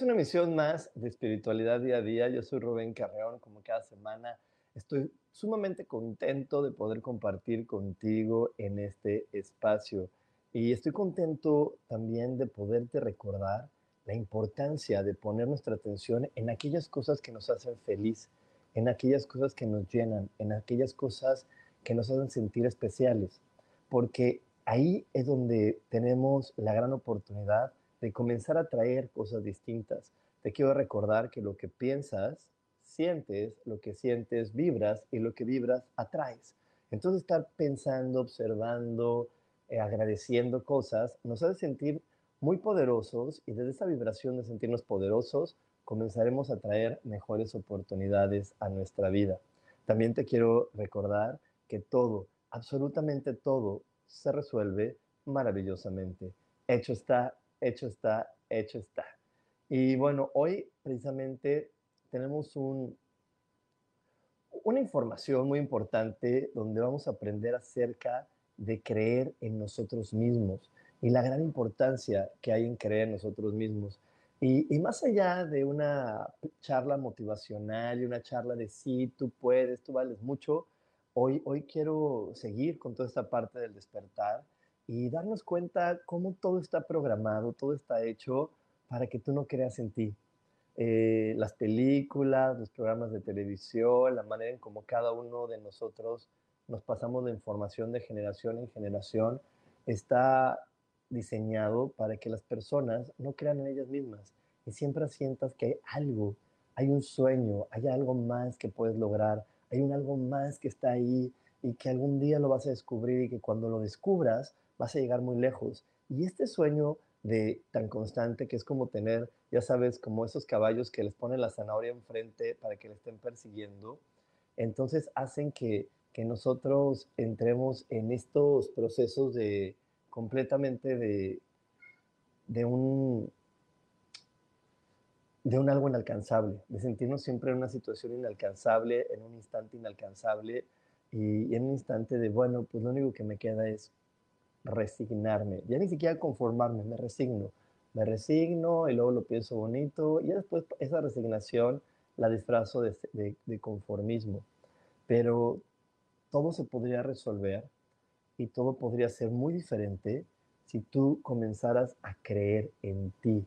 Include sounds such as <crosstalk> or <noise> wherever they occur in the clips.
A una emisión más de Espiritualidad Día a Día. Yo soy Rubén Carreón, como cada semana. Estoy sumamente contento de poder compartir contigo en este espacio. Y estoy contento también de poderte recordar la importancia de poner nuestra atención en aquellas cosas que nos hacen feliz, en aquellas cosas que nos llenan, en aquellas cosas que nos hacen sentir especiales. Porque ahí es donde tenemos la gran oportunidad de comenzar a traer cosas distintas. Te quiero recordar que lo que piensas, sientes, lo que sientes, vibras y lo que vibras, atraes. Entonces estar pensando, observando, eh, agradeciendo cosas nos hace sentir muy poderosos y desde esa vibración de sentirnos poderosos comenzaremos a traer mejores oportunidades a nuestra vida. También te quiero recordar que todo, absolutamente todo, se resuelve maravillosamente. Hecho está, hecho está, hecho está. Y bueno, hoy precisamente tenemos un, una información muy importante donde vamos a aprender acerca de creer en nosotros mismos y la gran importancia que hay en creer en nosotros mismos. Y, y, más allá de una charla motivacional y una charla de sí, tú puedes, tú vales mucho, hoy, hoy quiero seguir con toda esta parte del despertar y darnos cuenta cómo todo está programado, todo está hecho para que tú no creas en ti. Eh, las películas, los programas de televisión, la manera en cómo cada uno de nosotros nos pasamos de información de generación en generación, está diseñado para que las personas no crean en ellas mismas y siempre sientas que hay algo, hay un sueño, hay algo más que puedes lograr, hay un algo más que está ahí y que algún día lo vas a descubrir y que cuando lo descubras vas a llegar muy lejos. Y este sueño de tan constante que es como tener, ya sabes, como esos caballos que les ponen la zanahoria enfrente para que le estén persiguiendo, entonces hacen que, que nosotros entremos en estos procesos de completamente de, de un de un algo inalcanzable, de sentirnos siempre en una situación inalcanzable, en un instante inalcanzable y, y en un instante de, bueno, pues lo único que me queda es resignarme, ya ni siquiera conformarme, me resigno, me resigno y luego lo pienso bonito y después esa resignación la disfrazo de, de, conformismo. Pero todo se podría resolver y todo podría ser muy diferente si tú comenzaras a creer en ti,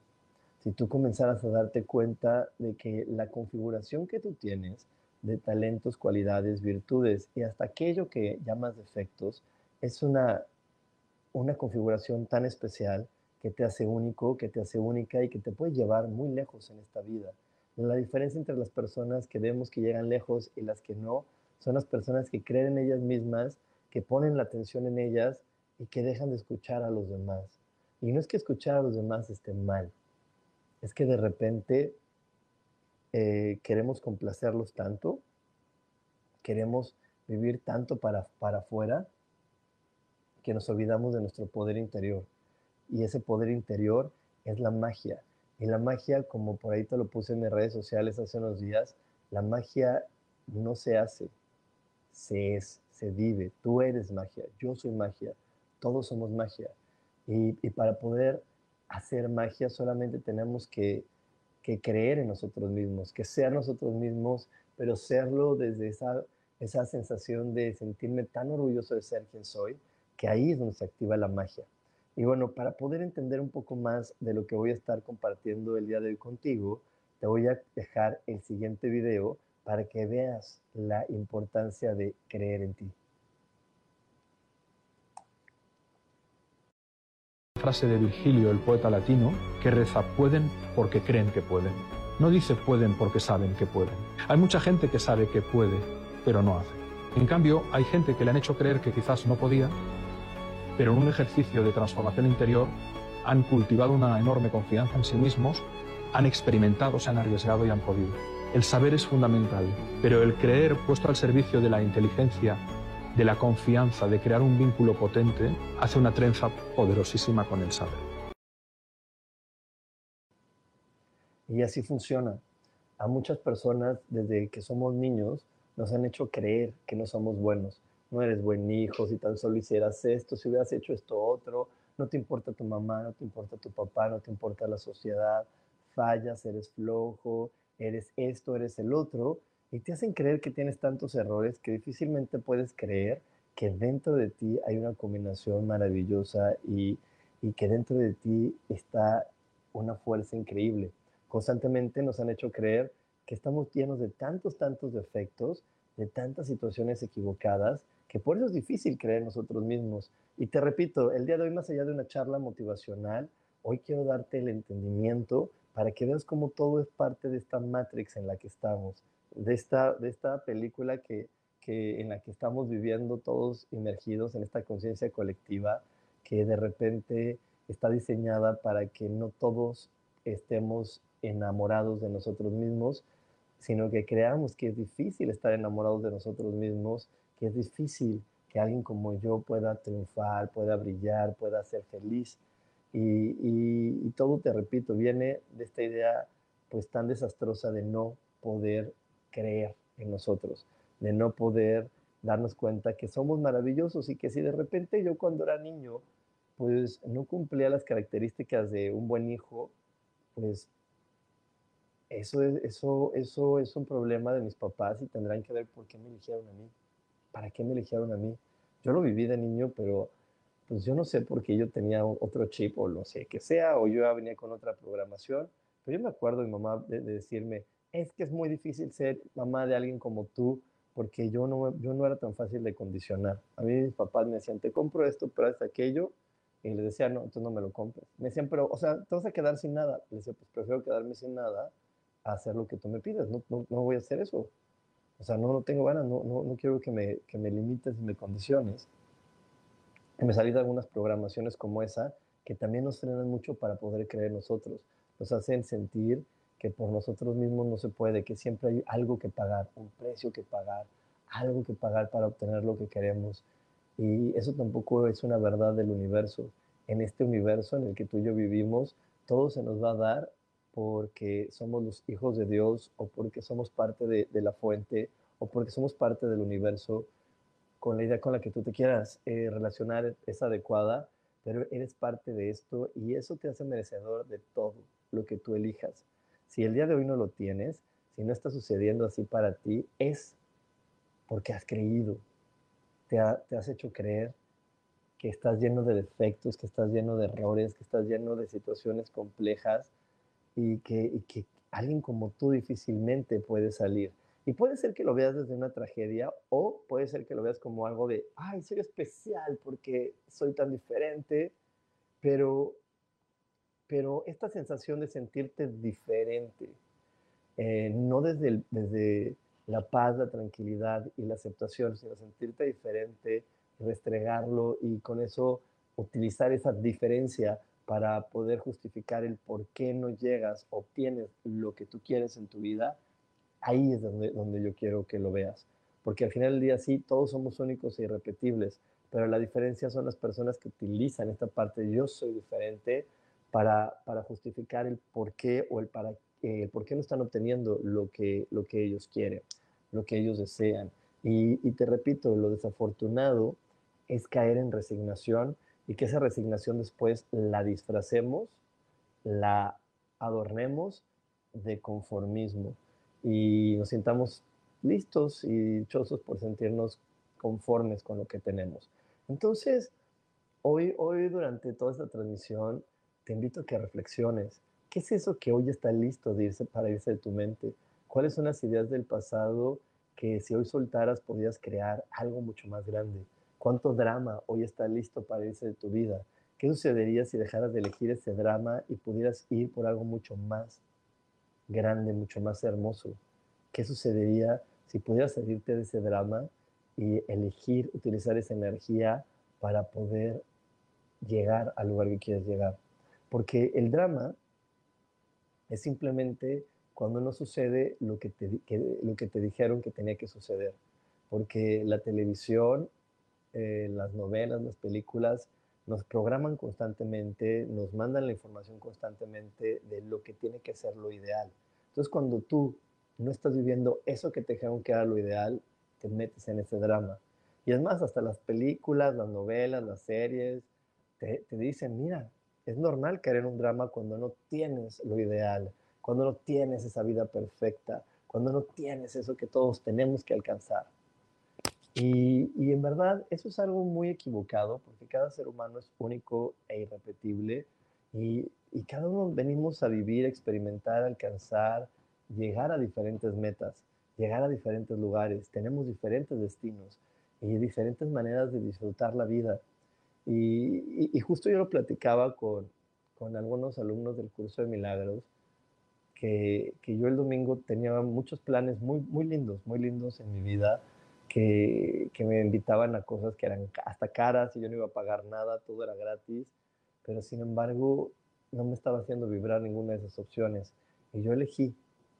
si tú comenzaras a darte cuenta de que la configuración que tú tienes de talentos, cualidades, virtudes y hasta aquello que llamas defectos es una una configuración tan especial que te hace único, que te hace única y que te puede llevar muy lejos en esta vida. La diferencia entre las personas que vemos que llegan lejos y las que no son las personas que creen en ellas mismas, que ponen la atención en ellas y que dejan de escuchar a los demás. Y no es que escuchar a los demás esté mal, es que de repente eh, queremos complacerlos tanto, queremos vivir tanto para, para afuera, que nos olvidamos de nuestro poder interior. Y ese poder interior es la magia. Y la magia, como por ahí te lo puse en mis redes sociales hace unos días, la magia no se hace, se es, se vive. Tú eres magia, yo soy magia, todos somos magia. Y, para poder hacer magia solamente tenemos que, que, creer en nosotros mismos, que ser nosotros mismos, pero serlo desde esa, esa sensación de sentirme tan orgulloso de ser quien soy, que ahí es donde se activa la magia. Y bueno, para poder entender un poco más de lo que voy a estar compartiendo el día de hoy contigo, te voy a dejar el siguiente video para que veas la importancia de creer en ti. Frase de Virgilio, el poeta latino, que reza, pueden porque creen que pueden. No dice pueden porque saben que pueden. Hay mucha gente que sabe que puede, pero no hace. En cambio, hay gente que le han hecho creer que quizás no podía, pero en un ejercicio de transformación interior han cultivado una enorme confianza en sí mismos, han experimentado, se han arriesgado y han podido. El saber es fundamental, pero el creer puesto al servicio de la inteligencia, de la confianza, de crear un vínculo potente, hace una trenza poderosísima con el saber. Y así funciona. A muchas personas, desde que somos niños, nos han hecho creer que no somos buenos. No eres buen hijo si tan solo hicieras esto, si hubieras hecho esto otro, no te importa tu mamá, no te importa tu papá, no te importa la sociedad, fallas, eres flojo, eres esto, eres el otro, y te hacen creer que tienes tantos errores que difícilmente puedes creer que dentro de ti hay una combinación maravillosa y, que dentro de ti está una fuerza increíble. Constantemente nos han hecho creer que estamos llenos de tantos, tantos defectos, de tantas situaciones equivocadas, que por eso es difícil creer nosotros mismos. Y te repito, el día de hoy, más allá de una charla motivacional, hoy quiero darte el entendimiento para que veas cómo todo es parte de esta matrix en la que estamos, de esta, de esta película que, que en la que estamos viviendo todos inmergidos en esta conciencia colectiva que de repente está diseñada para que no todos estemos enamorados de nosotros mismos, sino que creamos que es difícil estar enamorados de nosotros mismos, que es difícil que alguien como yo pueda triunfar, pueda brillar, pueda ser feliz. Y, todo, te repito, viene de esta idea pues tan desastrosa de no poder creer en nosotros, de no poder darnos cuenta que somos maravillosos y que si de repente yo cuando era niño pues no cumplía las características de un buen hijo, pues eso es, eso, eso es un problema de mis papás y tendrán que ver por qué me eligieron a mí, para qué me eligieron a mí. Yo lo viví de niño, pero pues yo no sé por qué yo tenía otro chip o no sé qué sea, o yo ya venía con otra programación, pero yo me acuerdo de mi mamá de, decirme, es que es muy difícil ser mamá de alguien como tú, porque yo no, yo no era tan fácil de condicionar. A mí mis papás me decían, te compro esto, pero es aquello, y les decía, no, entonces no me lo compres. Me decían, pero, o sea, te vas a quedar sin nada. Les decía, pues prefiero quedarme sin nada a hacer lo que tú me pides, no, no, no voy a hacer eso. O sea, no, no tengo ganas, no, no, no quiero que me, que me limites y me condiciones me salí de algunas programaciones como esa que también nos frenan mucho para poder creer nosotros. Nos hacen sentir que por nosotros mismos no se puede, que siempre hay algo que pagar, un precio que pagar, algo que pagar para obtener lo que queremos. Y eso tampoco es una verdad del universo. En este universo en el que tú y yo vivimos, todo se nos va a dar porque somos los hijos de Dios o porque somos parte de, de la fuente o porque somos parte del universo con la idea con la que tú te quieras eh, relacionar es adecuada, pero eres parte de esto y eso te hace merecedor de todo lo que tú elijas. Si el día de hoy no lo tienes, si no está sucediendo así para ti, es porque has creído, te, te has hecho creer que estás lleno de defectos, que estás lleno de errores, que estás lleno de situaciones complejas y que, y que alguien como tú difícilmente puede salir. Y puede ser que lo veas desde una tragedia o puede ser que lo veas como algo de, ay, soy especial porque soy tan diferente, pero, pero esta sensación de sentirte diferente, eh, no desde, desde la paz, la tranquilidad y la aceptación, sino sentirte diferente, restregarlo y con eso utilizar esa diferencia para poder justificar el por qué no llegas, obtienes lo que tú quieres en tu vida, ahí es donde, donde yo quiero que lo veas. Porque al final del día sí, todos somos únicos e irrepetibles, pero la diferencia son las personas que utilizan esta parte yo soy diferente para, para justificar el por qué o el para eh, por qué no están obteniendo lo que, lo que ellos quieren, lo que ellos desean. Y te repito, lo desafortunado es caer en resignación y que esa resignación después la disfracemos, la adornemos de conformismo y nos sintamos listos y dichosos por sentirnos conformes con lo que tenemos. Entonces, hoy, hoy durante toda esta transmisión, te invito a que reflexiones. ¿Qué es eso que hoy está listo irse, para irse de tu mente? ¿Cuáles son las ideas del pasado que si hoy soltaras podías crear algo mucho más grande? ¿Cuánto drama hoy está listo para irse de tu vida? ¿Qué sucedería si dejaras de elegir ese drama y pudieras ir por algo mucho más grande, mucho más hermoso? ¿Qué sucedería si pudieras salirte de ese drama y elegir utilizar esa energía para poder llegar al lugar que quieres llegar? Porque el drama es simplemente cuando no sucede lo que te, lo que te dijeron que tenía que suceder. Porque la televisión, eh, las novelas, las películas, nos programan constantemente, nos mandan la información constantemente de lo que tiene que ser lo ideal. Entonces, cuando tú no estás viviendo eso que te dijeron que era lo ideal, te metes en ese drama. Y es más, hasta las películas, las novelas, las series, te, dicen, mira, es normal caer en un drama cuando no tienes lo ideal, cuando no tienes esa vida perfecta, cuando no tienes eso que todos tenemos que alcanzar. Y, en verdad eso es algo muy equivocado porque cada ser humano es único e irrepetible y, cada uno venimos a vivir, experimentar, alcanzar, llegar a diferentes metas, llegar a diferentes lugares, tenemos diferentes destinos y diferentes maneras de disfrutar la vida. Y, justo yo lo platicaba con, con, algunos alumnos del curso de milagros, que, que, yo el domingo tenía muchos planes muy, muy lindos, muy lindos en mi vida que, me invitaban a cosas que eran hasta caras y yo no iba a pagar nada, todo era gratis, pero sin embargo no me estaba haciendo vibrar ninguna de esas opciones. Y yo elegí,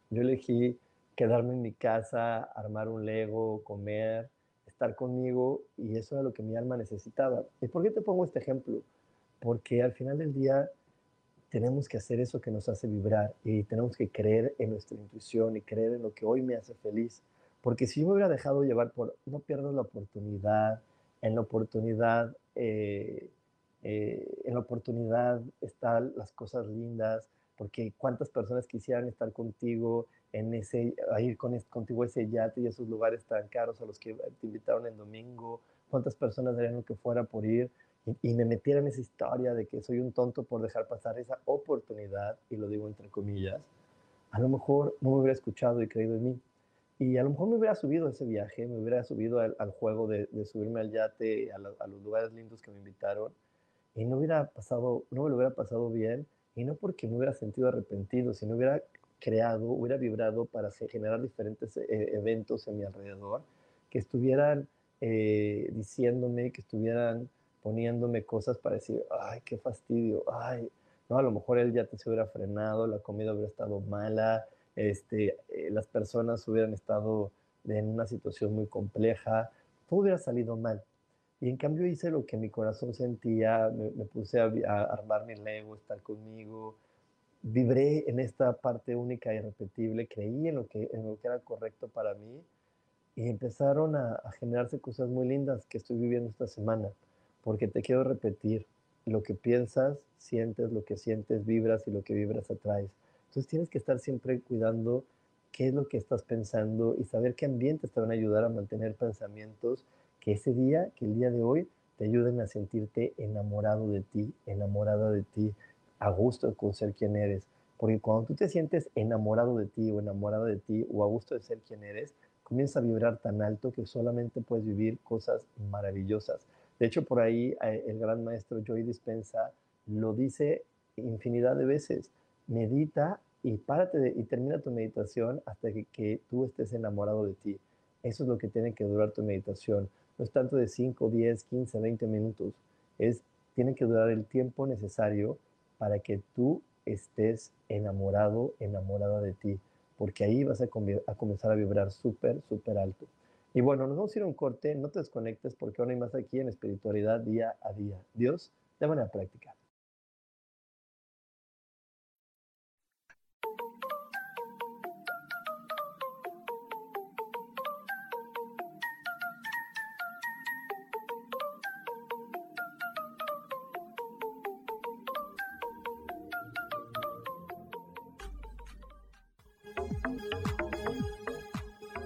yo elegí quedarme en mi casa, armar un Lego, comer, estar conmigo y eso era lo que mi alma necesitaba. ¿Y por qué te pongo este ejemplo? Porque al final del día tenemos que hacer eso que nos hace vibrar y tenemos que creer en nuestra intuición y creer en lo que hoy me hace feliz. Porque si yo me hubiera dejado llevar por, no pierdo la oportunidad, en la oportunidad, eh, eh, en la oportunidad están las cosas lindas, porque cuántas personas quisieran estar contigo en ese, a ir con, contigo a ese yate y esos lugares tan caros a los que te invitaron el domingo, cuántas personas harían lo que fuera por ir y, y me metieran en esa historia de que soy un tonto por dejar pasar esa oportunidad, y lo digo entre comillas, a lo mejor no me hubiera escuchado y creído en mí. Y a lo mejor me hubiera subido a ese viaje, me hubiera subido al, juego de, subirme al yate, a, a, los lugares lindos que me invitaron, y no hubiera pasado, no me lo hubiera pasado bien, y no porque me hubiera sentido arrepentido, sino hubiera creado, hubiera vibrado para generar diferentes eh, eventos en mi alrededor, que estuvieran eh, diciéndome, que estuvieran poniéndome cosas para decir, ay, qué fastidio, ay, no, a lo mejor el yate se hubiera frenado, la comida hubiera estado mala, este, eh, las personas hubieran estado en una situación muy compleja, todo hubiera salido mal. Y en cambio hice lo que mi corazón sentía, me, puse a, armar mi Lego, estar conmigo, vibré en esta parte única e irrepetible, creí en lo que, era correcto para mí y empezaron a generarse cosas muy lindas que estoy viviendo esta semana, porque te quiero repetir, lo que piensas, sientes, lo que sientes, vibras y lo que vibras atraes. Entonces tienes que estar siempre cuidando qué es lo que estás pensando y saber qué ambientes te van a ayudar a mantener pensamientos que ese día, que el día de hoy, te ayuden a sentirte enamorado de ti, enamorada de ti, a gusto con ser quien eres. Porque cuando tú te sientes enamorado de ti o enamorada de ti o a gusto de ser quien eres, comienza a vibrar tan alto que solamente puedes vivir cosas maravillosas. De hecho, por ahí eh, el gran maestro Joy Dispensa lo dice infinidad de veces medita y párate y termina tu meditación hasta que, tú estés enamorado de ti. Eso es lo que tiene que durar tu meditación. No es tanto de 5, 10, 15, 20 minutos. Es, tiene que durar el tiempo necesario para que tú estés enamorado, enamorada de ti. Porque ahí vas a, a comenzar a vibrar súper, súper alto. Y bueno, nos vamos a ir a un corte. No te desconectes porque aún hay más aquí en espiritualidad día a día. Dios, de manera práctica.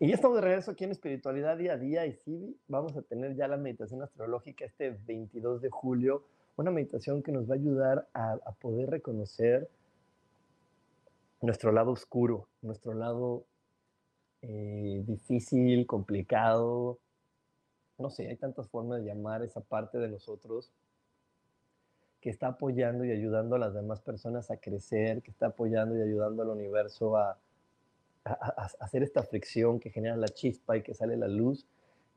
Y ya estamos de regreso aquí en Espiritualidad Día a Día y sí, vamos a tener ya la meditación astrológica este 22 de julio, una meditación que nos va a ayudar a, poder reconocer nuestro lado oscuro, nuestro lado eh, difícil, complicado, no sé, hay tantas formas de llamar esa parte de nosotros que está apoyando y ayudando a las demás personas a crecer, que está apoyando y ayudando al universo a, hacer esta fricción que genera la chispa y que sale la luz.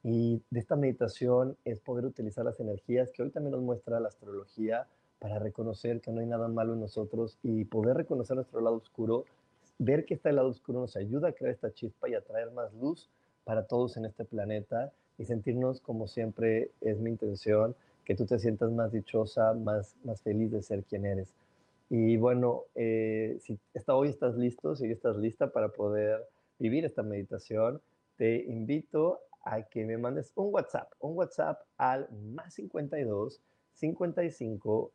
Y de esta meditación es poder utilizar las energías que hoy también nos muestra la astrología para reconocer que no hay nada malo en nosotros y poder reconocer nuestro lado oscuro, ver que este lado oscuro nos ayuda a crear esta chispa y a traer más luz para todos en este planeta y sentirnos como siempre es mi intención, que tú te sientas más dichosa, más, más feliz de ser quien eres. Y bueno, eh, si hasta hoy estás listo, si estás lista para poder vivir esta meditación, te invito a que me mandes un WhatsApp, un WhatsApp al más 52 55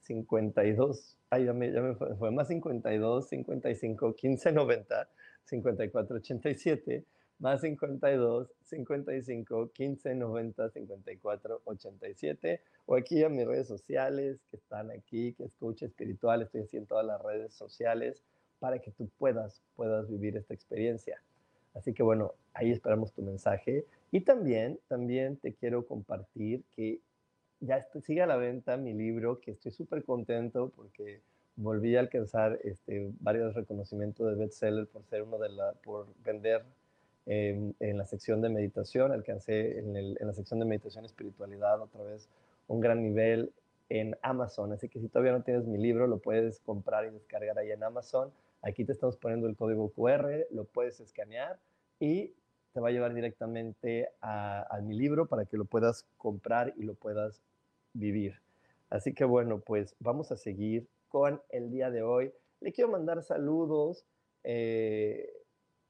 52, ay, ya me, ya me fue, fue, más 52 55 15 90 54 87 más 52 55 15 90 54 87 o aquí a mis redes sociales que están aquí, que es coach espiritual, estoy así en todas las redes sociales para que tú puedas, puedas vivir esta experiencia. Así que bueno, ahí esperamos tu mensaje y también, también te quiero compartir que ya estoy, sigue a la venta mi libro, que estoy súper contento porque volví a alcanzar este, varios reconocimientos de bestseller por ser uno de la, por vender en, la sección de meditación, alcancé en, el, en, la sección de meditación espiritualidad otra vez un gran nivel en Amazon. Así que si todavía no tienes mi libro, lo puedes comprar y descargar ahí en Amazon. Aquí te estamos poniendo el código QR, lo puedes escanear y te va a llevar directamente a, a mi libro para que lo puedas comprar y lo puedas vivir. Así que bueno, pues vamos a seguir con el día de hoy. Le quiero mandar saludos. Eh,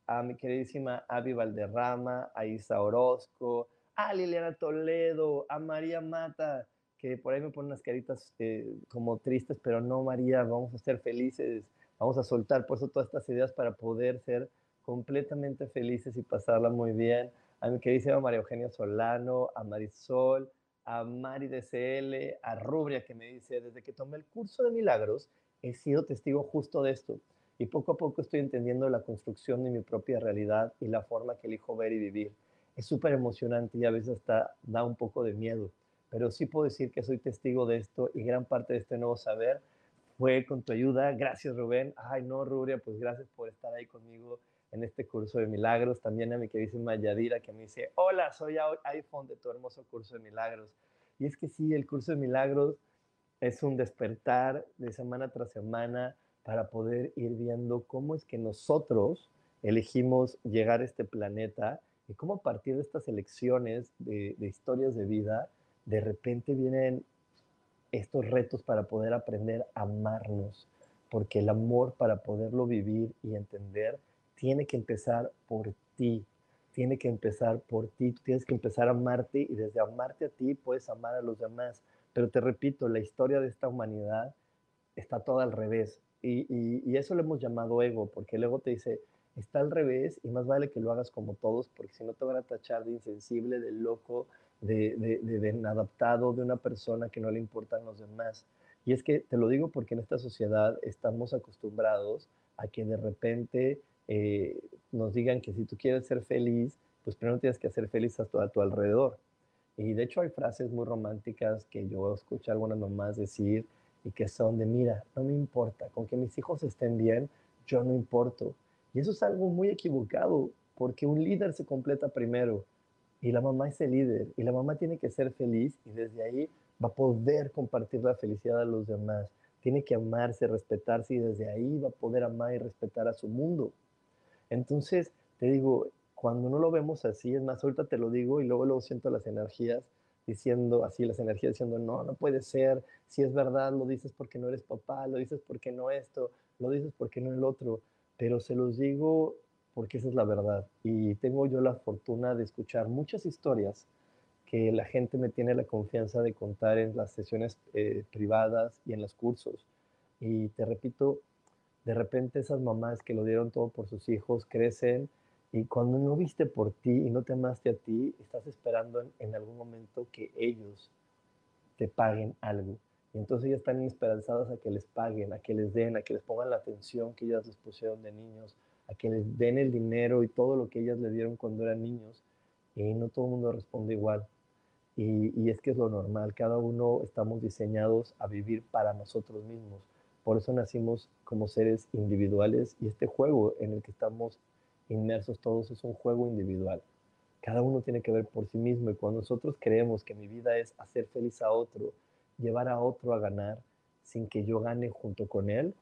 a mi queridísima Avi Valderrama, a Isa Orozco, a Liliana Toledo, a María Mata, que por ahí me ponen unas caritas eh, como tristes, pero no, María, vamos a ser felices, vamos a soltar por eso todas estas ideas para poder ser completamente felices y pasarla muy bien. A mi queridísima María Eugenia Solano, a Marisol, a Mari DCL, a Rubria, que me dice, desde que tomé el curso de milagros, he sido testigo justo de esto y poco a poco estoy entendiendo la construcción de mi propia realidad y la forma que elijo ver y vivir. Es súper emocionante y a veces hasta da un poco de miedo, pero sí puedo decir que soy testigo de esto y gran parte de este nuevo saber fue con tu ayuda. Gracias, Rubén. Ay, no, Rubia, pues gracias por estar ahí conmigo en este curso de milagros. También a mi queridísima Yadira que me dice, hola, soy iPhone de tu hermoso curso de milagros. Y es que sí, el curso de milagros es un despertar de semana tras semana para poder ir viendo cómo es que nosotros elegimos llegar a este planeta y cómo a partir de estas elecciones de, historias de vida, de repente vienen estos retos para poder aprender a amarnos, porque el amor para poderlo vivir y entender tiene que empezar por ti, tiene que empezar por ti, tienes que empezar a amarte y desde amarte a ti puedes amar a los demás. Pero te repito, la historia de esta humanidad está toda al revés y, y, eso lo hemos llamado ego, porque el ego te dice, está al revés y más vale que lo hagas como todos, porque si no te van a tachar de insensible, de loco, de, de, de, de inadaptado, de una persona que no le importan los demás. Y es que te lo digo porque en esta sociedad estamos acostumbrados a que de repente eh, nos digan que si tú quieres ser feliz, pues primero tienes que hacer feliz a tu, a tu alrededor. Y de hecho hay frases muy románticas que yo escucho a algunas mamás decir y que son de, mira, no me importa, con que mis hijos estén bien, yo no importo. Y eso es algo muy equivocado, porque un líder se completa primero y la mamá es el líder y la mamá tiene que ser feliz y desde ahí va a poder compartir la felicidad a los demás. Tiene que amarse, respetarse y desde ahí va a poder amar y respetar a su mundo. Entonces, te digo, cuando no lo vemos así, es más, ahorita te lo digo y luego luego siento las energías diciendo así, las energías diciendo, no, no puede ser, si es verdad, lo dices porque no eres papá, lo dices porque no esto, lo dices porque no el otro, pero se los digo porque esa es la verdad. Y tengo yo la fortuna de escuchar muchas historias que la gente me tiene la confianza de contar en las sesiones eh, privadas y en los cursos. Y te repito, de repente esas mamás que lo dieron todo por sus hijos crecen y cuando no viste por ti y no te amaste a ti, estás esperando en, algún momento que ellos te paguen algo. Y entonces ya están esperanzadas a que les paguen, a que les den, a que les pongan la atención que ellas les pusieron de niños, a que les den el dinero y todo lo que ellas le dieron cuando eran niños. Y no todo el mundo responde igual. Y, es que es lo normal, cada uno estamos diseñados a vivir para nosotros mismos. Por eso nacimos como seres individuales y este juego en el que estamos inmersos todos es un juego individual. Cada uno tiene que ver por sí mismo y cuando nosotros creemos que mi vida es hacer feliz a otro, llevar a otro a ganar sin que yo gane junto con él,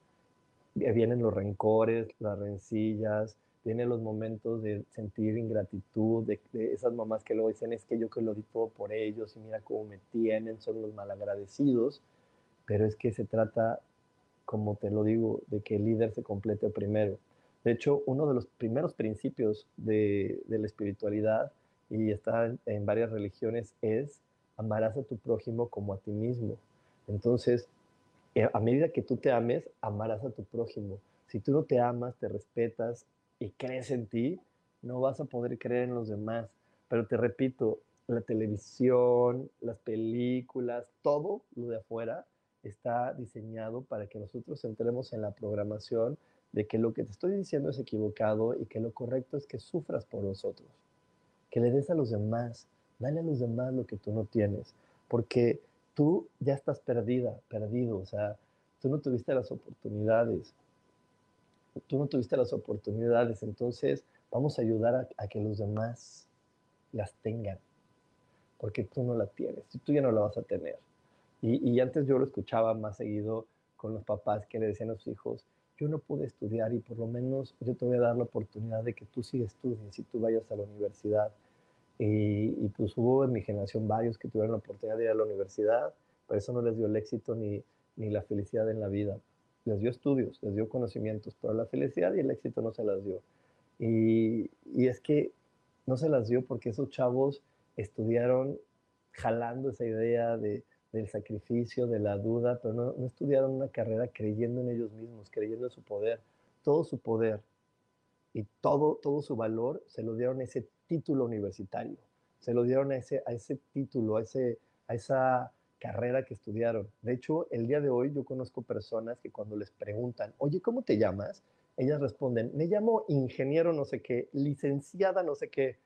vienen los rencores, las rencillas, vienen los momentos de sentir ingratitud, de, esas mamás que luego dicen es que yo que lo di todo por ellos y mira cómo me tienen, son los malagradecidos, pero es que se trata, como te lo digo, de que el líder se complete primero. De hecho, uno de los primeros principios de, la espiritualidad, y está en, varias religiones, es amarás a tu prójimo como a ti mismo. Entonces, eh, a medida que tú te ames, amarás a tu prójimo. Si tú no te amas, te respetas y crees en ti, no vas a poder creer en los demás. Pero te repito, la televisión, las películas, todo lo de afuera está diseñado para que nosotros entremos en la programación de que lo que te estoy diciendo es equivocado y que lo correcto es que sufras por nosotros, que le des a los demás, dale a los demás lo que tú no tienes, porque tú ya estás perdida, perdido, o sea, tú no tuviste las oportunidades, tú no tuviste las oportunidades, entonces vamos a ayudar a, que los demás las tengan, porque tú no la tienes, tú ya no la vas a tener. Y, y, antes yo lo escuchaba más seguido con los papás que le decían a sus hijos, yo no pude estudiar y por lo menos yo te voy a dar la oportunidad de que tú sí estudies y tú vayas a la universidad. Y, y, pues hubo en mi generación varios que tuvieron la oportunidad de ir a la universidad, pero eso no les dio el éxito ni, ni la felicidad en la vida les dio estudios, les dio conocimientos, pero la felicidad y el éxito no se las dio. Y, y es que no se las dio porque esos chavos estudiaron jalando esa idea de, del sacrificio, de la duda, pero no, no, estudiaron una carrera creyendo en ellos mismos, creyendo en su poder. Todo su poder y todo, todo su valor se lo dieron a ese título universitario, se lo dieron a ese, a ese título, a, ese, a esa carrera que estudiaron. De hecho, el día de hoy yo conozco personas que cuando les preguntan, oye, ¿cómo te llamas? Ellas responden, me llamo ingeniero no sé qué, licenciada no sé qué.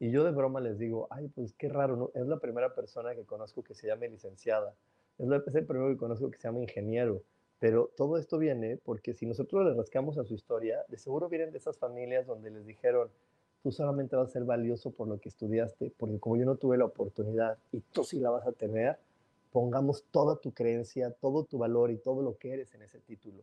Y yo de broma les digo, ay, pues qué raro, ¿no? es la primera persona que conozco que se llame licenciada. Es, el primero que conozco que se llama ingeniero. Pero todo esto viene porque si nosotros le rascamos a su historia, de seguro vienen de esas familias donde les dijeron, tú solamente vas a ser valioso por lo que estudiaste, porque como yo no tuve la oportunidad y tú sí la vas a tener, pongamos toda tu creencia, todo tu valor y todo lo que eres en ese título.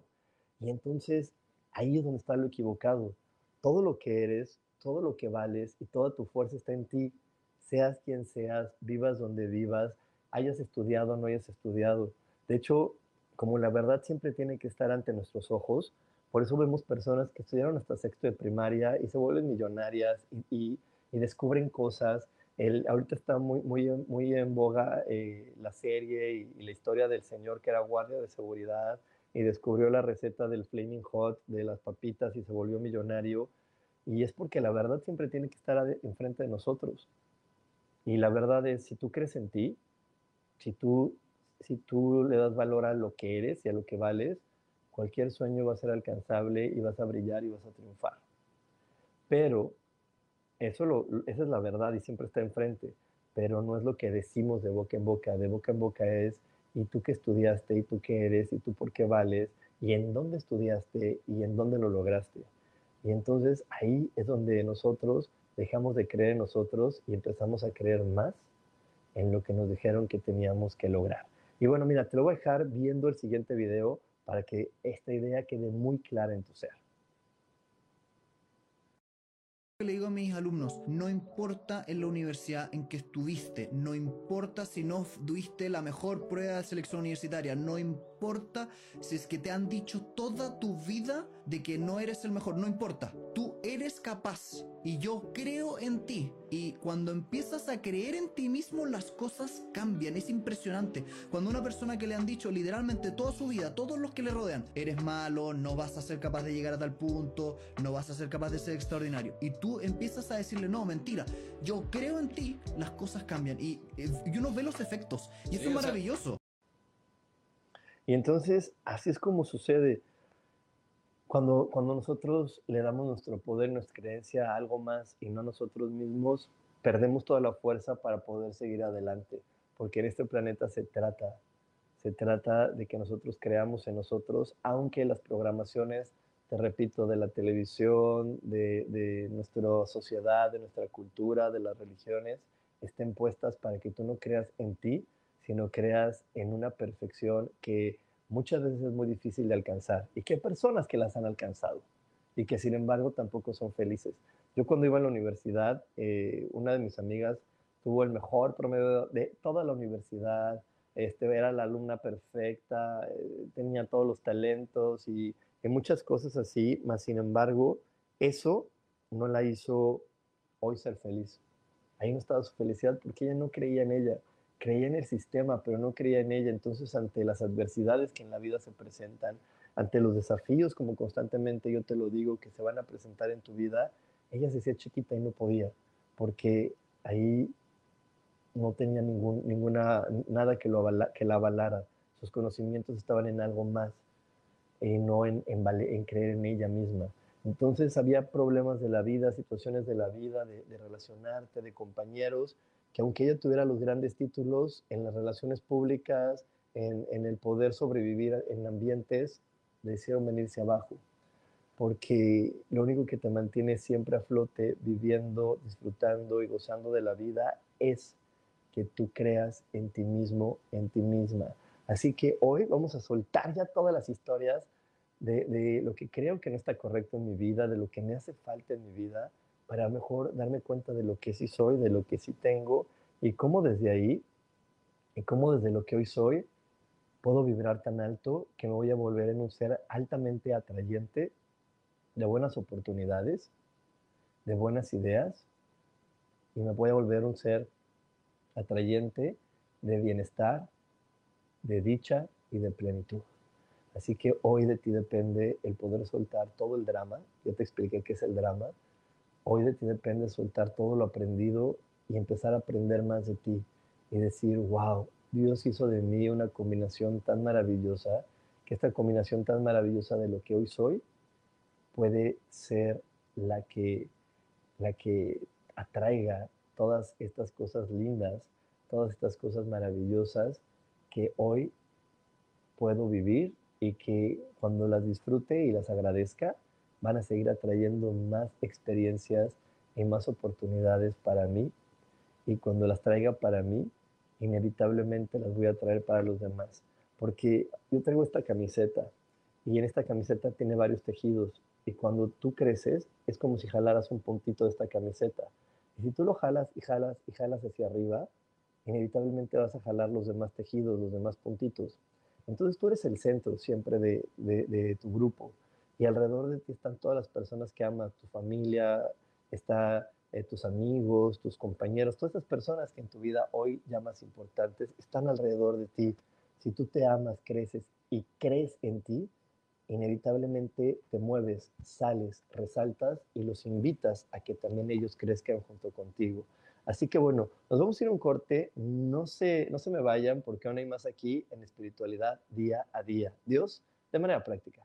Y entonces ahí es donde está lo equivocado. Todo lo que eres, todo lo que vales y toda tu fuerza está en ti, seas quien seas, vivas donde vivas, hayas estudiado o no hayas estudiado. De hecho, como la verdad siempre tiene que estar ante nuestros ojos, por eso vemos personas que estudiaron hasta sexto de primaria y se vuelven millonarias y, descubren cosas. El, ahorita está muy, muy, muy en boga eh, la serie y, y, la historia del señor que era guardia de seguridad y descubrió la receta del Flaming Hot, de las papitas y se volvió millonario. Y es porque la verdad siempre tiene que estar enfrente de nosotros. Y la verdad es, si tú crees en ti, si tú, si tú le das valor a lo que eres y a lo que vales, cualquier sueño va a ser alcanzable y vas a brillar y vas a triunfar. Pero eso esa es la verdad y siempre está enfrente, pero no es lo que decimos de boca en boca. De boca en boca es, ¿y tú qué estudiaste? ¿Y tú qué eres? ¿Y tú por qué vales? ¿Y en dónde estudiaste? ¿Y en dónde lo lograste? Y entonces ahí es donde nosotros dejamos de creer en nosotros y empezamos a creer más en lo que nos dijeron que teníamos que lograr. Y bueno, mira, te lo voy a dejar viendo el siguiente video para que esta idea quede muy clara en tu ser. Le digo a mis alumnos, no importa en la universidad en que estuviste, no importa si no tuviste la mejor prueba de selección universitaria, no importa si es que te han dicho toda tu vida de que no eres el mejor, no importa, tú eres capaz y yo creo en ti. Y cuando empiezas a creer en ti mismo, las cosas cambian. Es impresionante. Cuando una persona que le han dicho literalmente toda su vida, todos los que le rodean, eres malo, no vas a ser capaz de llegar a tal punto, no vas a ser capaz de ser extraordinario. Y tú empiezas a decirle, no, mentira, yo creo en ti, las cosas cambian. Y, y uno ve los efectos. Y eso es maravilloso. Y entonces, así es como sucede. Cuando, cuando nosotros le damos nuestro poder, nuestra creencia a algo más y no a nosotros mismos, perdemos toda la fuerza para poder seguir adelante, porque en este planeta se trata, se trata de que nosotros creamos en nosotros, aunque las programaciones, te repito, de la televisión, de, de nuestra sociedad, de nuestra cultura, de las religiones, estén puestas para que tú no creas en ti, sino creas en una perfección que muchas veces es muy difícil de alcanzar y que hay personas que las han alcanzado y que sin embargo tampoco son felices. Yo cuando iba a la universidad, eh, una de mis amigas tuvo el mejor promedio de toda la universidad, este, era la alumna perfecta, eh, tenía todos los talentos y, y muchas cosas así, mas sin embargo, eso no la hizo hoy ser feliz. Ahí no estaba su felicidad porque ella no creía en ella creía en el sistema, pero no creía en ella. Entonces, ante las adversidades que en la vida se presentan, ante los desafíos, como constantemente yo te lo digo, que se van a presentar en tu vida, ella se hacía chiquita y no podía, porque ahí no tenía ningún, ninguna, nada que, lo que la avalara. Sus conocimientos estaban en algo más y no en, en, creer en ella misma. Entonces había problemas de la vida, situaciones de la vida, de relacionarte, de compañeros, que aunque ella tuviera los grandes títulos en las relaciones públicas, en, el poder sobrevivir en ambientes, le hicieron venirse abajo, porque lo único que te mantiene siempre a flote, viviendo, disfrutando y gozando de la vida, es que tú creas en ti mismo, en ti misma. Así que hoy vamos a soltar ya todas las historias de, de, lo que creo que no está correcto en mi vida, de lo que me hace falta en mi vida, para mejor darme cuenta de lo que sí soy, de lo que sí tengo y cómo desde ahí y cómo desde lo que hoy soy puedo vibrar tan alto que me voy a volver en un ser altamente atrayente de buenas oportunidades, de buenas ideas y me voy a volver un ser atrayente de bienestar, de dicha y de plenitud. Así que hoy de ti depende el poder soltar todo el drama. Ya te expliqué qué es el drama Hoy de ti depende soltar todo lo aprendido y empezar a aprender más de ti y decir, wow, Dios hizo de mí una combinación tan maravillosa, que esta combinación tan maravillosa de lo que hoy soy puede ser la que, la que atraiga todas estas cosas lindas, todas estas cosas maravillosas que hoy puedo vivir y que cuando las disfrute y las agradezca, van a seguir atrayendo más experiencias y más oportunidades para mí. Y cuando las traiga para mí, inevitablemente las voy a traer para los demás. Porque yo traigo esta camiseta y en esta camiseta tiene varios tejidos. Y cuando tú creces, es como si jalaras un puntito de esta camiseta. Y si tú lo jalas y jalas y jalas hacia arriba, inevitablemente vas a jalar los demás tejidos, los demás puntitos. Entonces tú eres el centro siempre de, tu grupo y alrededor de ti están todas las personas que amas, tu familia, está eh, tus amigos, tus compañeros, todas esas personas que en tu vida hoy llamas importantes están alrededor de ti. Si tú te amas, creces y crees en ti, inevitablemente te mueves, sales, resaltas y los invitas a que también ellos crezcan junto contigo. Así que bueno, nos vamos a ir a un corte. No se, no se me vayan porque aún hay más aquí en espiritualidad día a día. Dios, de manera práctica.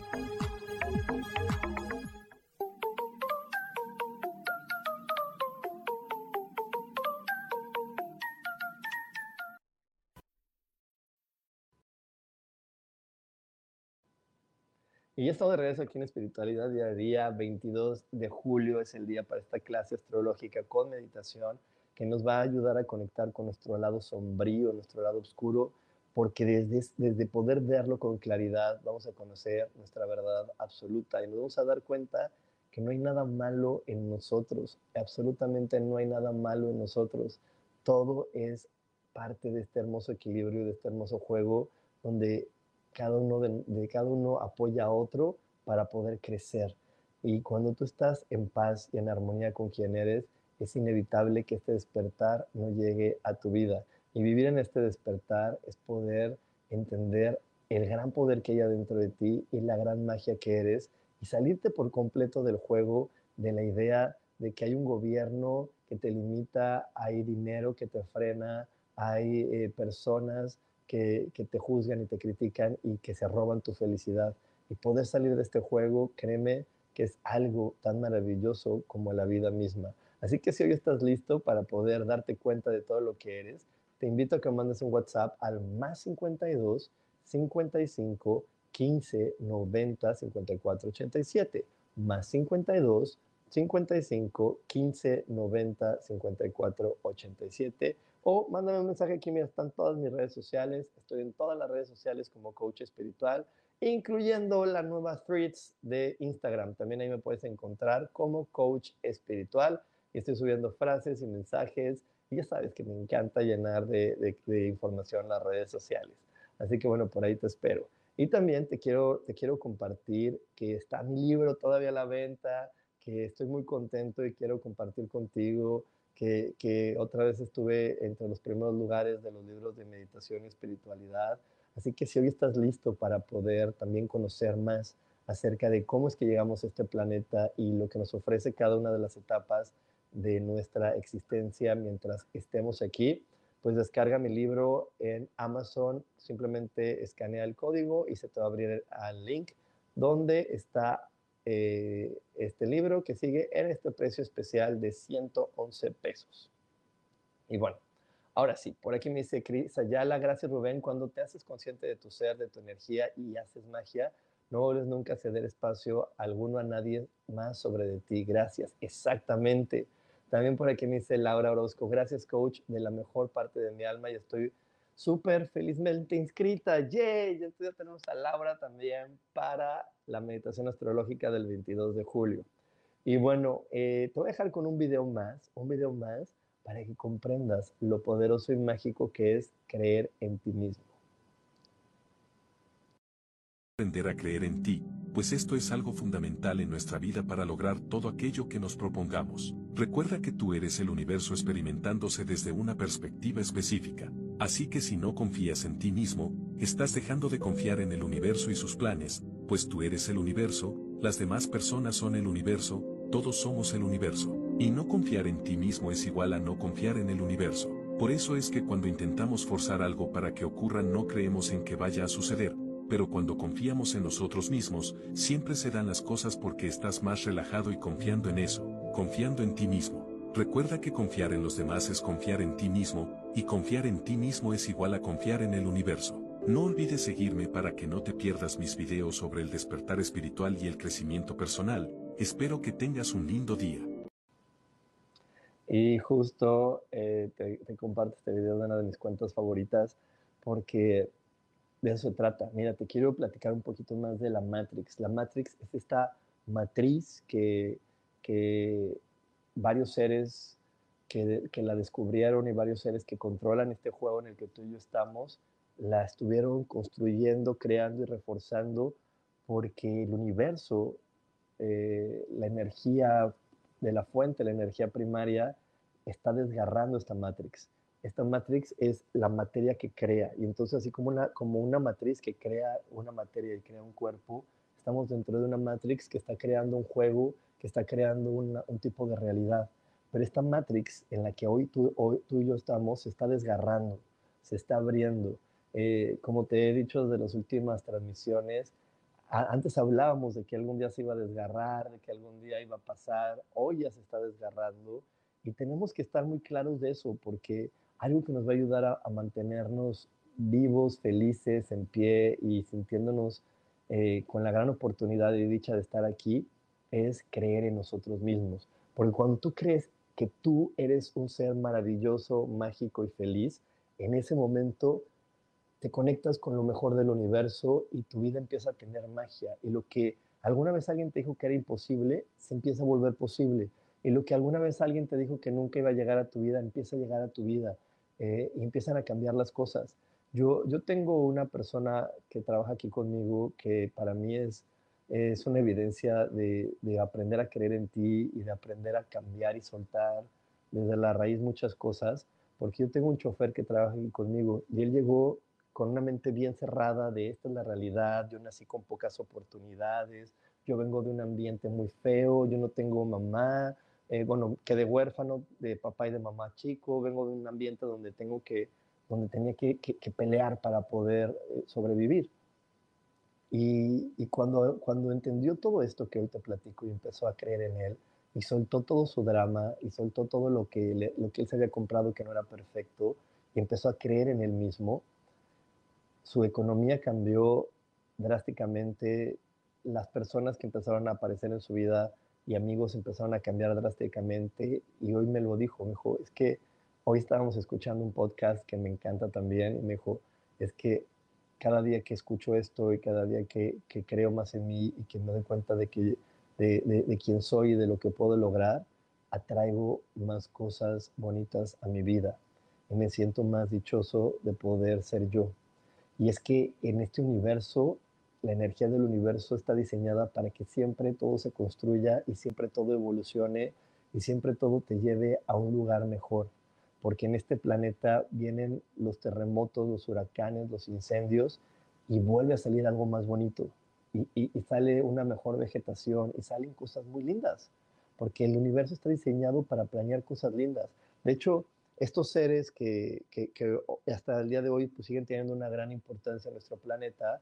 Y ya estamos de regreso aquí en Espiritualidad Día a Día. 22 de julio es el día para esta clase astrológica con meditación que nos va a ayudar a conectar con nuestro lado sombrío, nuestro lado oscuro, porque desde, desde poder verlo con claridad vamos a conocer nuestra verdad absoluta y nos vamos a dar cuenta que no hay nada malo en nosotros, absolutamente no hay nada malo en nosotros. Todo es parte de este hermoso equilibrio, de este hermoso juego donde cada uno de, cada uno apoya a otro para poder crecer. Y cuando tú estás en paz y en armonía con quien eres, es inevitable que este despertar no llegue a tu vida. Y vivir en este despertar es poder entender el gran poder que hay adentro de ti y la gran magia que eres y salirte por completo del juego de la idea de que hay un gobierno que te limita, hay dinero que te frena, hay eh, personas que, te juzgan y te critican y que se roban tu felicidad. Y poder salir de este juego, créeme que es algo tan maravilloso como la vida misma. Así que si hoy estás listo para poder darte cuenta de todo lo que eres, te invito a que mandes un WhatsApp al más 52 55 15 90 54 87. Más 52 55 15 90 54 87 o mándame un mensaje aquí, mira, están todas mis redes sociales, estoy en todas las redes sociales como coach espiritual, incluyendo la nueva threads de Instagram. También ahí me puedes encontrar como coach espiritual y estoy subiendo frases y mensajes y ya sabes que me encanta llenar de, información las redes sociales. Así que bueno, por ahí te espero. Y también te quiero, te quiero compartir que está mi libro todavía a la venta, que estoy muy contento y quiero compartir contigo que, otra vez estuve entre los primeros lugares de los libros de meditación y espiritualidad. Así que si hoy estás listo para poder también conocer más acerca de cómo es que llegamos a este planeta y lo que nos ofrece cada una de las etapas de nuestra existencia mientras estemos aquí, pues descarga mi libro en Amazon, simplemente escanea el código y se te va a abrir al link donde está eh, este libro que sigue en este precio especial de 111 pesos. Y bueno, ahora sí, por aquí me dice Cris Ayala, gracias Rubén, cuando te haces consciente de tu ser, de tu energía y haces magia, no vuelves nunca a ceder espacio alguno a nadie más sobre de ti. Gracias, exactamente. También por aquí me dice Laura Orozco, gracias coach de la mejor parte de mi alma y estoy súper felizmente inscrita. ¡Yay! Ya tenemos a Laura también para la meditación astrológica del 22 de julio. Y bueno, eh, te voy a dejar con un video más, un video más para que comprendas lo poderoso y mágico que es creer en ti mismo. Aprender a creer en ti pues esto es algo fundamental en nuestra vida para lograr todo aquello que nos propongamos. Recuerda que tú eres el universo experimentándose desde una perspectiva específica, así que si no confías en ti mismo, estás dejando de confiar en el universo y sus planes, pues tú eres el universo, las demás personas son el universo, todos somos el universo, y no confiar en ti mismo es igual a no confiar en el universo. Por eso es que cuando intentamos forzar algo para que ocurra no creemos en que vaya a suceder, pero cuando confiamos en nosotros mismos, siempre se dan las cosas porque estás más relajado y confiando en eso, confiando en ti mismo. Recuerda que confiar en los demás es confiar en ti mismo, y confiar en ti mismo es igual a confiar en el universo. No olvides seguirme para que no te pierdas mis videos sobre el despertar espiritual y el crecimiento personal. Espero que tengas un lindo día. Y justo eh, te, te comparto este video de una de mis cuentas favoritas porque de eso se trata. Mira, te quiero platicar un poquito más de la Matrix. La Matrix es esta matriz que, que varios seres que, que, la descubrieron y varios seres que controlan este juego en el que tú y yo estamos, la estuvieron construyendo, creando y reforzando porque el universo, eh, la energía de la fuente, la energía primaria, está desgarrando esta Matrix esta matrix es la materia que crea. Y entonces, así como una, como una matriz que crea una materia y crea un cuerpo, estamos dentro de una matrix que está creando un juego, que está creando un tipo de realidad. Pero esta matrix en la que hoy tú, hoy tú y yo estamos se está desgarrando, se está abriendo. Eh, como te he dicho desde las últimas transmisiones, antes hablábamos de que algún día se iba a desgarrar, de que algún día iba a pasar, hoy ya se está desgarrando y tenemos que estar muy claros de eso porque algo que nos va a ayudar a, mantenernos vivos, felices, en pie y sintiéndonos eh, con la gran oportunidad y dicha de estar aquí, es creer en nosotros mismos. Porque cuando tú crees que tú eres un ser maravilloso, mágico y feliz, en ese momento te conectas con lo mejor del universo y tu vida empieza a tener magia. Y lo que alguna vez alguien te dijo que era imposible, se empieza a volver posible. Y lo que alguna vez alguien te dijo que nunca iba a llegar a tu vida, empieza a llegar a tu vida. Eh, y empiezan a cambiar las cosas. Yo, yo tengo una persona que trabaja aquí conmigo que para mí es, es una evidencia de, de, aprender a creer en ti y de aprender a cambiar y soltar desde la raíz muchas cosas, porque yo tengo un chofer que trabaja aquí conmigo y él llegó con una mente bien cerrada de esta es la realidad, yo nací con pocas oportunidades, yo vengo de un ambiente muy feo, yo no tengo mamá, eh, bueno, quedé huérfano de papá y de mamá chico, vengo de un ambiente donde tengo que, donde tenía que, pelear para poder eh, sobrevivir. Y, y, cuando, cuando entendió todo esto que hoy te platico y empezó a creer en él, y soltó todo su drama, y soltó todo lo que, lo que él se había comprado que no era perfecto, y empezó a creer en él mismo, su economía cambió drásticamente, las personas que empezaron a aparecer en su vida y amigos empezaron a cambiar drásticamente y hoy me lo dijo, me dijo, es que hoy estábamos escuchando un podcast que me encanta también y me dijo, es que cada día que escucho esto y cada día que, que creo más en mí y que me doy cuenta de, que, de, de, de quién soy y de lo que puedo lograr, atraigo más cosas bonitas a mi vida y me siento más dichoso de poder ser yo. Y es que en este universo la energía del universo está diseñada para que siempre todo se construya y siempre todo evolucione y siempre todo te lleve a un lugar mejor. Porque en este planeta vienen los terremotos, los huracanes, los incendios y vuelve a salir algo más bonito. Y, sale una mejor vegetación y salen cosas muy lindas. Porque el universo está diseñado para planear cosas lindas. De hecho, estos seres que hasta el día de hoy pues, siguen teniendo una gran importancia en nuestro planeta,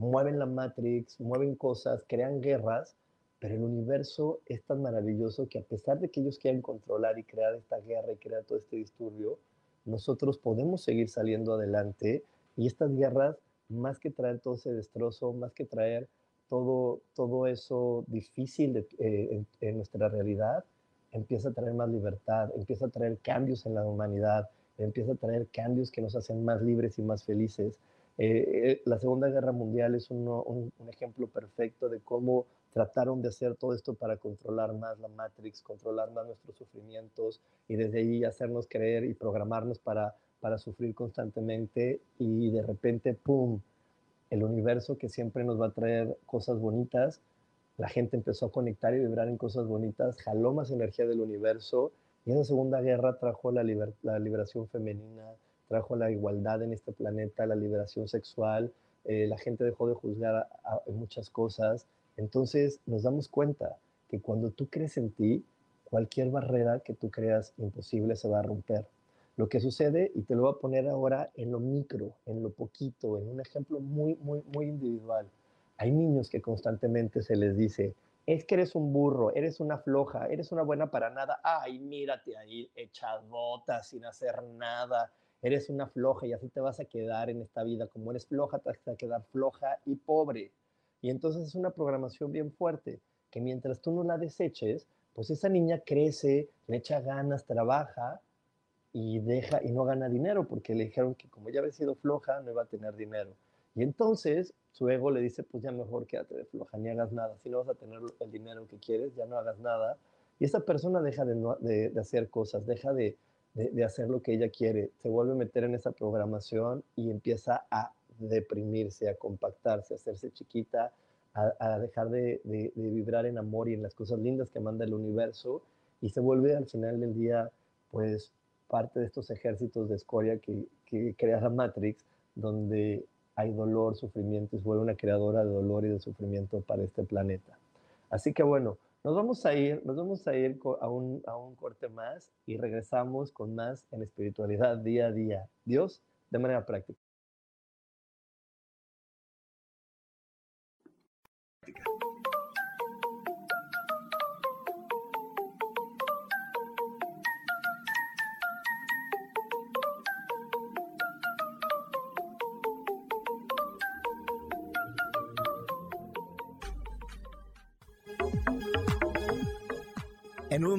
mueven la Matrix, mueven cosas, crean guerras, pero el universo es tan maravilloso que a pesar de que ellos quieran controlar y crear esta guerra y crear todo este disturbio, nosotros podemos seguir saliendo adelante y estas guerras, más que traer todo ese destrozo, más que traer todo, todo eso difícil eh, en, en nuestra realidad, empieza a traer más libertad, empieza a traer cambios en la humanidad, empieza a traer cambios que nos hacen más libres y más felices. Eh, eh, la Segunda Guerra Mundial es un, ejemplo perfecto de cómo trataron de hacer todo esto para controlar más la Matrix, controlar más nuestros sufrimientos y desde ahí hacernos creer y programarnos para, sufrir constantemente y de repente, ¡pum!, el universo que siempre nos va a traer cosas bonitas, la gente empezó a conectar y vibrar en cosas bonitas, jaló más energía del universo y esa Segunda Guerra trajo la liberación femenina, trajo la igualdad en este planeta, la liberación sexual, eh, la gente dejó de juzgar a, a, muchas cosas. Entonces nos damos cuenta que cuando tú crees en ti, cualquier barrera que tú creas imposible se va a romper. Lo que sucede, y te lo voy a poner ahora en lo micro, en lo poquito, en un ejemplo muy, muy, muy individual. Hay niños que constantemente se les dice, es que eres un burro, eres una floja, eres una buena para nada. Ay, mírate ahí, echas botas sin hacer nada eres una floja y así te vas a quedar en esta vida. Como eres floja, te vas a quedar floja y pobre. Y entonces es una programación bien fuerte, que mientras tú no la deseches, pues esa niña crece, le echa ganas, trabaja y deja y no gana dinero porque le dijeron que como ya había sido floja, no iba a tener dinero. Y entonces su ego le dice, pues ya mejor quédate de floja, ni hagas nada. Si no vas a tener el dinero que quieres, ya no hagas nada. Y esa persona deja de, de hacer cosas, deja de, de, hacer lo que ella quiere, se vuelve a meter en esa programación y empieza a deprimirse, a compactarse, a hacerse chiquita, a, dejar de, de, vibrar en amor y en las cosas lindas que manda el universo y se vuelve al final del día pues parte de estos ejércitos de escoria que, que crea la Matrix, donde hay dolor, sufrimiento y se vuelve una creadora de dolor y de sufrimiento para este planeta. Así que bueno, nos vamos a ir, nos vamos a ir a un, a un corte más y regresamos con más en espiritualidad día a día. Dios, de manera práctica.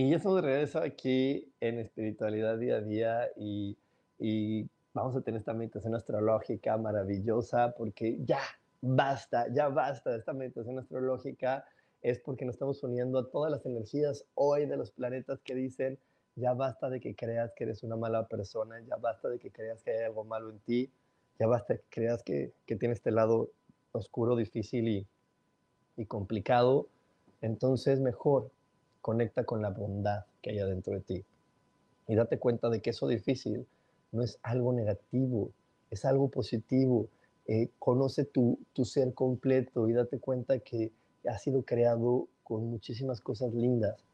Y eso de regreso aquí en espiritualidad día a día y, y vamos a tener esta meditación astrológica maravillosa porque ya basta, ya basta de esta meditación astrológica es porque nos estamos uniendo a todas las energías hoy de los planetas que dicen, ya basta de que creas que eres una mala persona, ya basta de que creas que hay algo malo en ti, ya basta de que creas que, que tienes este lado oscuro, difícil y, y complicado. Entonces mejor conecta con la bondad que hay adentro de ti y date cuenta de que eso difícil no es algo negativo, es algo positivo. Eh, conoce tu, tu ser completo y date cuenta que ha sido creado con muchísimas cosas lindas.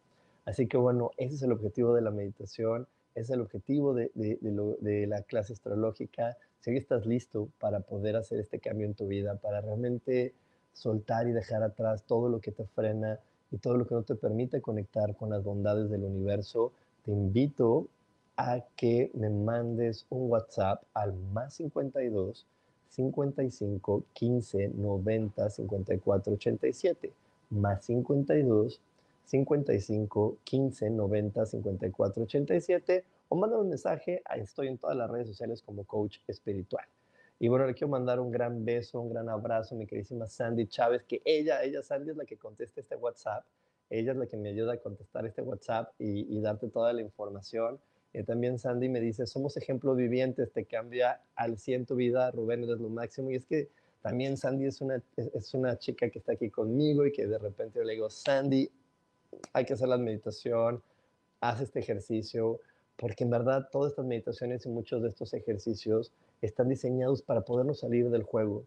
Así que bueno, ese es el objetivo de la meditación, ese es el objetivo de, de, la clase astrológica. Si estás listo para poder hacer este cambio en tu vida, para realmente soltar y dejar atrás todo lo que te frena y todo lo que no te permite conectar con las bondades del universo, te invito a que me mandes un WhatsApp al más 52 55 15 90 54 87 más 52 55 15 90 54 87 o manda un mensaje, estoy en todas las redes sociales como coach espiritual. Y bueno, le quiero mandar un gran beso, un gran abrazo a mi queridísima Sandy Chávez, que ella, ella, Sandy es la que contesta este WhatsApp, ella es la que me ayuda a contestar este WhatsApp y, y darte toda la información. Eh, también Sandy me dice, somos ejemplos vivientes, te cambia al ciento vida, Rubén eres lo máximo. Y es que también Sandy es una, es una chica que está aquí conmigo y que de repente yo le digo, Sandy, hay que hacer la meditación, haz este ejercicio, porque en verdad todas estas meditaciones y muchos de estos ejercicios están diseñados para podernos salir del juego,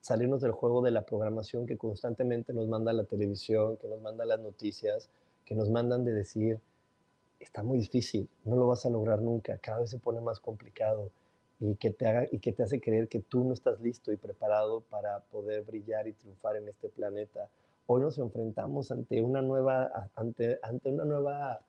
salirnos del juego de la programación que constantemente nos manda la televisión, que nos manda las noticias, que nos mandan de decir, está muy difícil, no lo vas a lograr nunca, cada vez se pone más complicado y que te haga y que te hace creer que tú no estás listo y preparado para poder brillar y triunfar en este planeta. Hoy nos enfrentamos ante una nueva ante, ante una nueva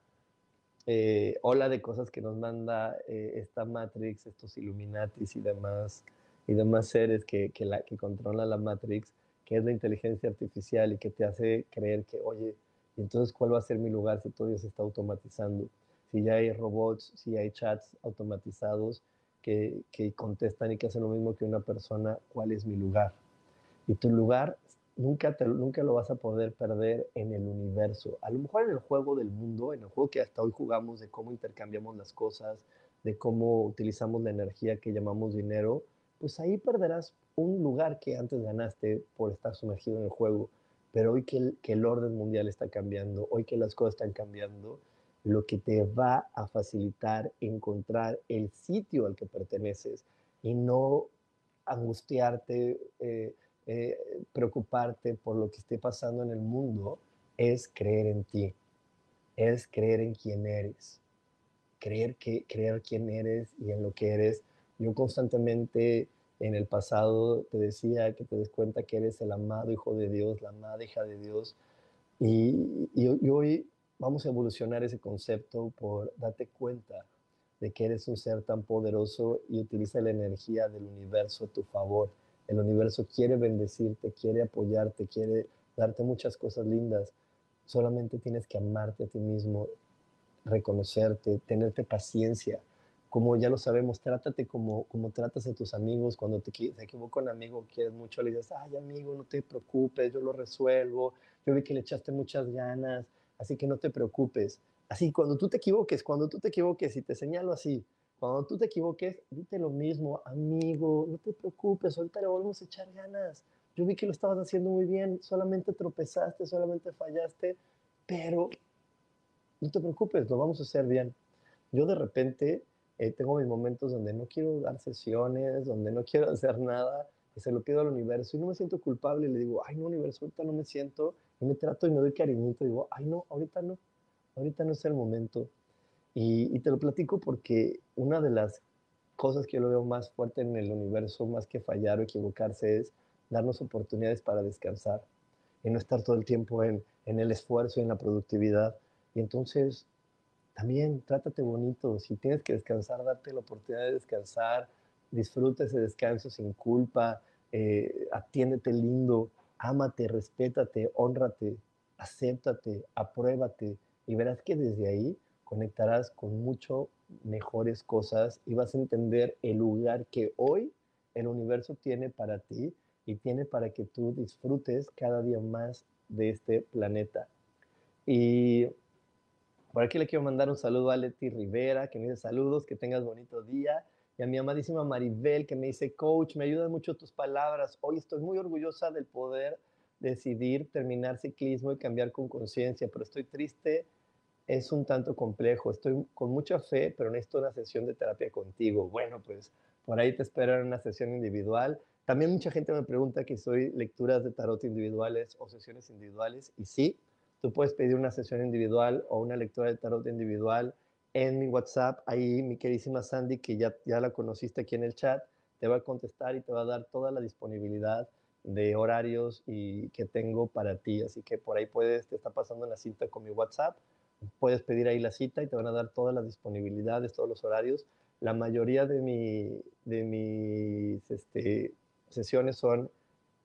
eh, ola de cosas que nos manda eh, esta Matrix, estos Illuminatis y demás y demás seres que, que, la, controlan la Matrix, que es la inteligencia artificial y que te hace creer que, oye, entonces, ¿cuál va a ser mi lugar si todo se está automatizando? Si ya hay robots, si hay chats automatizados que, que contestan y que hacen lo mismo que una persona, ¿cuál es mi lugar? Y tu lugar nunca, nunca lo vas a poder perder en el universo. A lo mejor en el juego del mundo, en el juego que hasta hoy jugamos de cómo intercambiamos las cosas, de cómo utilizamos la energía que llamamos dinero, pues ahí perderás un lugar que antes ganaste por estar sumergido en el juego. Pero hoy que el, que el orden mundial está cambiando, hoy que las cosas están cambiando, lo que te va a facilitar encontrar el sitio al que perteneces y no angustiarte, eh, eh, preocuparte por lo que esté pasando en el mundo, es creer en ti, es creer en quién eres, creer, que, creer quién eres y en lo que eres. Yo constantemente en el pasado te decía que te des cuenta que eres el amado hijo de Dios, la amada hija de Dios. Y, y, hoy vamos a evolucionar ese concepto por darte cuenta de que eres un ser tan poderoso y utiliza la energía del universo a tu favor. El universo quiere bendecirte, quiere apoyarte, quiere darte muchas cosas lindas. Solamente tienes que amarte a ti mismo, reconocerte, tenerte paciencia como ya lo sabemos, trátate como, como tratas a tus amigos. Cuando te, te equivoca un amigo, quieres mucho, le dices, ay amigo, no te preocupes, yo lo resuelvo. Yo vi que le echaste muchas ganas, así que no te preocupes. Así, cuando tú te equivoques, cuando tú te equivoques, y te señalo así, cuando tú te equivoques, dite lo mismo, amigo, no te preocupes, ahorita le volvemos a echar ganas. Yo vi que lo estabas haciendo muy bien, solamente tropezaste, solamente fallaste, pero no te preocupes, lo vamos a hacer bien. Yo de repente eh, tengo mis momentos donde no quiero dar sesiones, donde no quiero <laughs> hacer nada, y se lo pido al universo y no me siento culpable y le digo, ay no, universo, ahorita no me siento, y me trato y me doy cariñito y digo, ay no, ahorita no, ahorita no es el momento. Y, te lo platico porque una de las cosas que yo lo veo más fuerte en el universo, más que fallar o equivocarse, es darnos oportunidades para descansar y no estar todo el tiempo en, en el esfuerzo y en la productividad. Y entonces también trátate bonito. Si tienes que descansar, date la oportunidad de descansar. Disfruta ese descanso sin culpa. Eh, atiéndete lindo. Ámate, respétate, honrate, acéptate, apruébate. y verás que desde ahí conectarás con mucho mejores cosas y vas a entender el lugar que hoy el universo tiene para ti y tiene para que tú disfrutes cada día más de este planeta. Y por aquí le quiero mandar un saludo a Leti Rivera, que me dice saludos, que tengas bonito día. Y a mi amadísima Maribel, que me dice, coach, me ayudan mucho tus palabras. Hoy estoy muy orgullosa del poder decidir terminar ciclismo y cambiar con conciencia, pero estoy triste, es un tanto complejo. Estoy con mucha fe, pero necesito una sesión de terapia contigo. Bueno, pues por ahí te espero en una sesión individual. También mucha gente me pregunta que soy lecturas de tarot individuales o sesiones individuales, y sí, Tú puedes pedir una sesión individual o una lectura de tarot individual en mi WhatsApp. Ahí mi queridísima Sandy, que ya, ya la conociste aquí en el chat, te va a contestar y te va a dar toda la disponibilidad de horarios y que tengo para ti. Así que por ahí puedes, te está pasando una cita con mi WhatsApp, puedes pedir ahí la cita y te van a dar todas las disponibilidades, todos los horarios. La mayoría de, mi, de mis este, sesiones son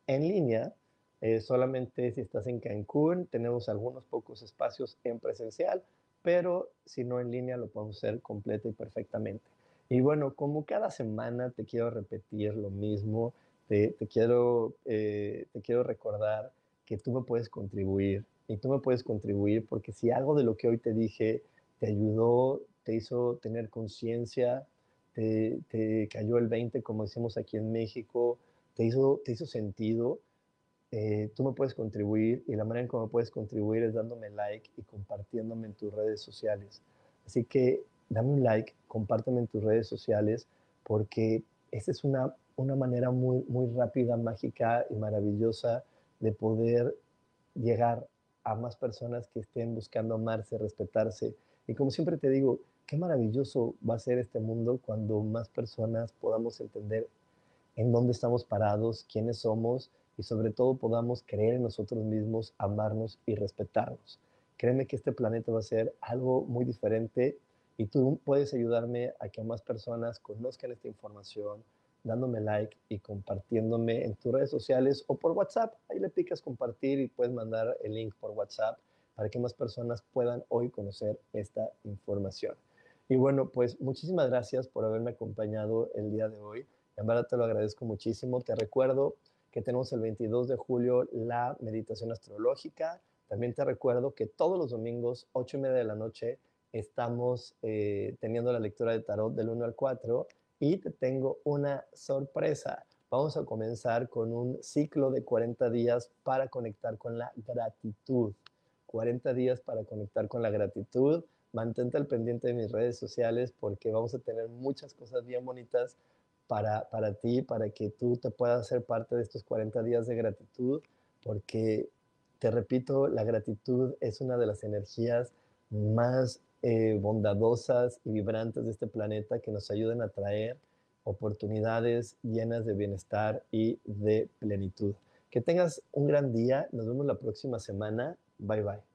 en línea, eh, solamente si estás en Cancún, tenemos algunos pocos espacios en presencial, pero si no en línea lo podemos hacer completa y perfectamente. Y bueno, como cada semana te quiero repetir lo mismo, te, quiero, eh, te quiero recordar que tú me puedes contribuir y tú me puedes contribuir porque si algo de lo que hoy te dije te ayudó, te hizo tener conciencia, te, te, cayó el 20, como decimos aquí en México, te hizo, te hizo sentido, eh, tú me puedes contribuir y la manera en cómo puedes contribuir es dándome like y compartiéndome en tus redes sociales. Así que dame un like, compárteme en tus redes sociales porque esta es una, una manera muy, muy rápida, mágica y maravillosa de poder llegar a más personas que estén buscando amarse, respetarse. Y como siempre te digo, qué maravilloso va a ser este mundo cuando más personas podamos entender en dónde estamos parados, quiénes somos y sobre todo podamos creer en nosotros mismos, amarnos y respetarnos. Créeme que este planeta va a ser algo muy diferente y tú puedes ayudarme a que más personas conozcan esta información, dándome like y compartiéndome en tus redes sociales o por WhatsApp. Ahí le picas compartir y puedes mandar el link por WhatsApp para que más personas puedan hoy conocer esta información. Y bueno, pues muchísimas gracias por haberme acompañado el día de hoy. En verdad te lo agradezco muchísimo. Te recuerdo que tenemos el 22 de julio la meditación astrológica. También te recuerdo que todos los domingos, 8 y media de la noche, estamos eh, teniendo la lectura de tarot del 1 al 4 y te tengo una sorpresa. Vamos a comenzar con un ciclo de 40 días para conectar con la gratitud. 40 días para conectar con la gratitud. Mantente al pendiente de mis redes sociales porque vamos a tener muchas cosas bien bonitas para, para ti, para que tú te puedas ser parte de estos 40 días de gratitud, porque te repito, la gratitud es una de las energías más eh, bondadosas y vibrantes de este planeta que nos ayudan a traer oportunidades llenas de bienestar y de plenitud. Que tengas un gran día. Nos vemos la próxima semana. Bye bye.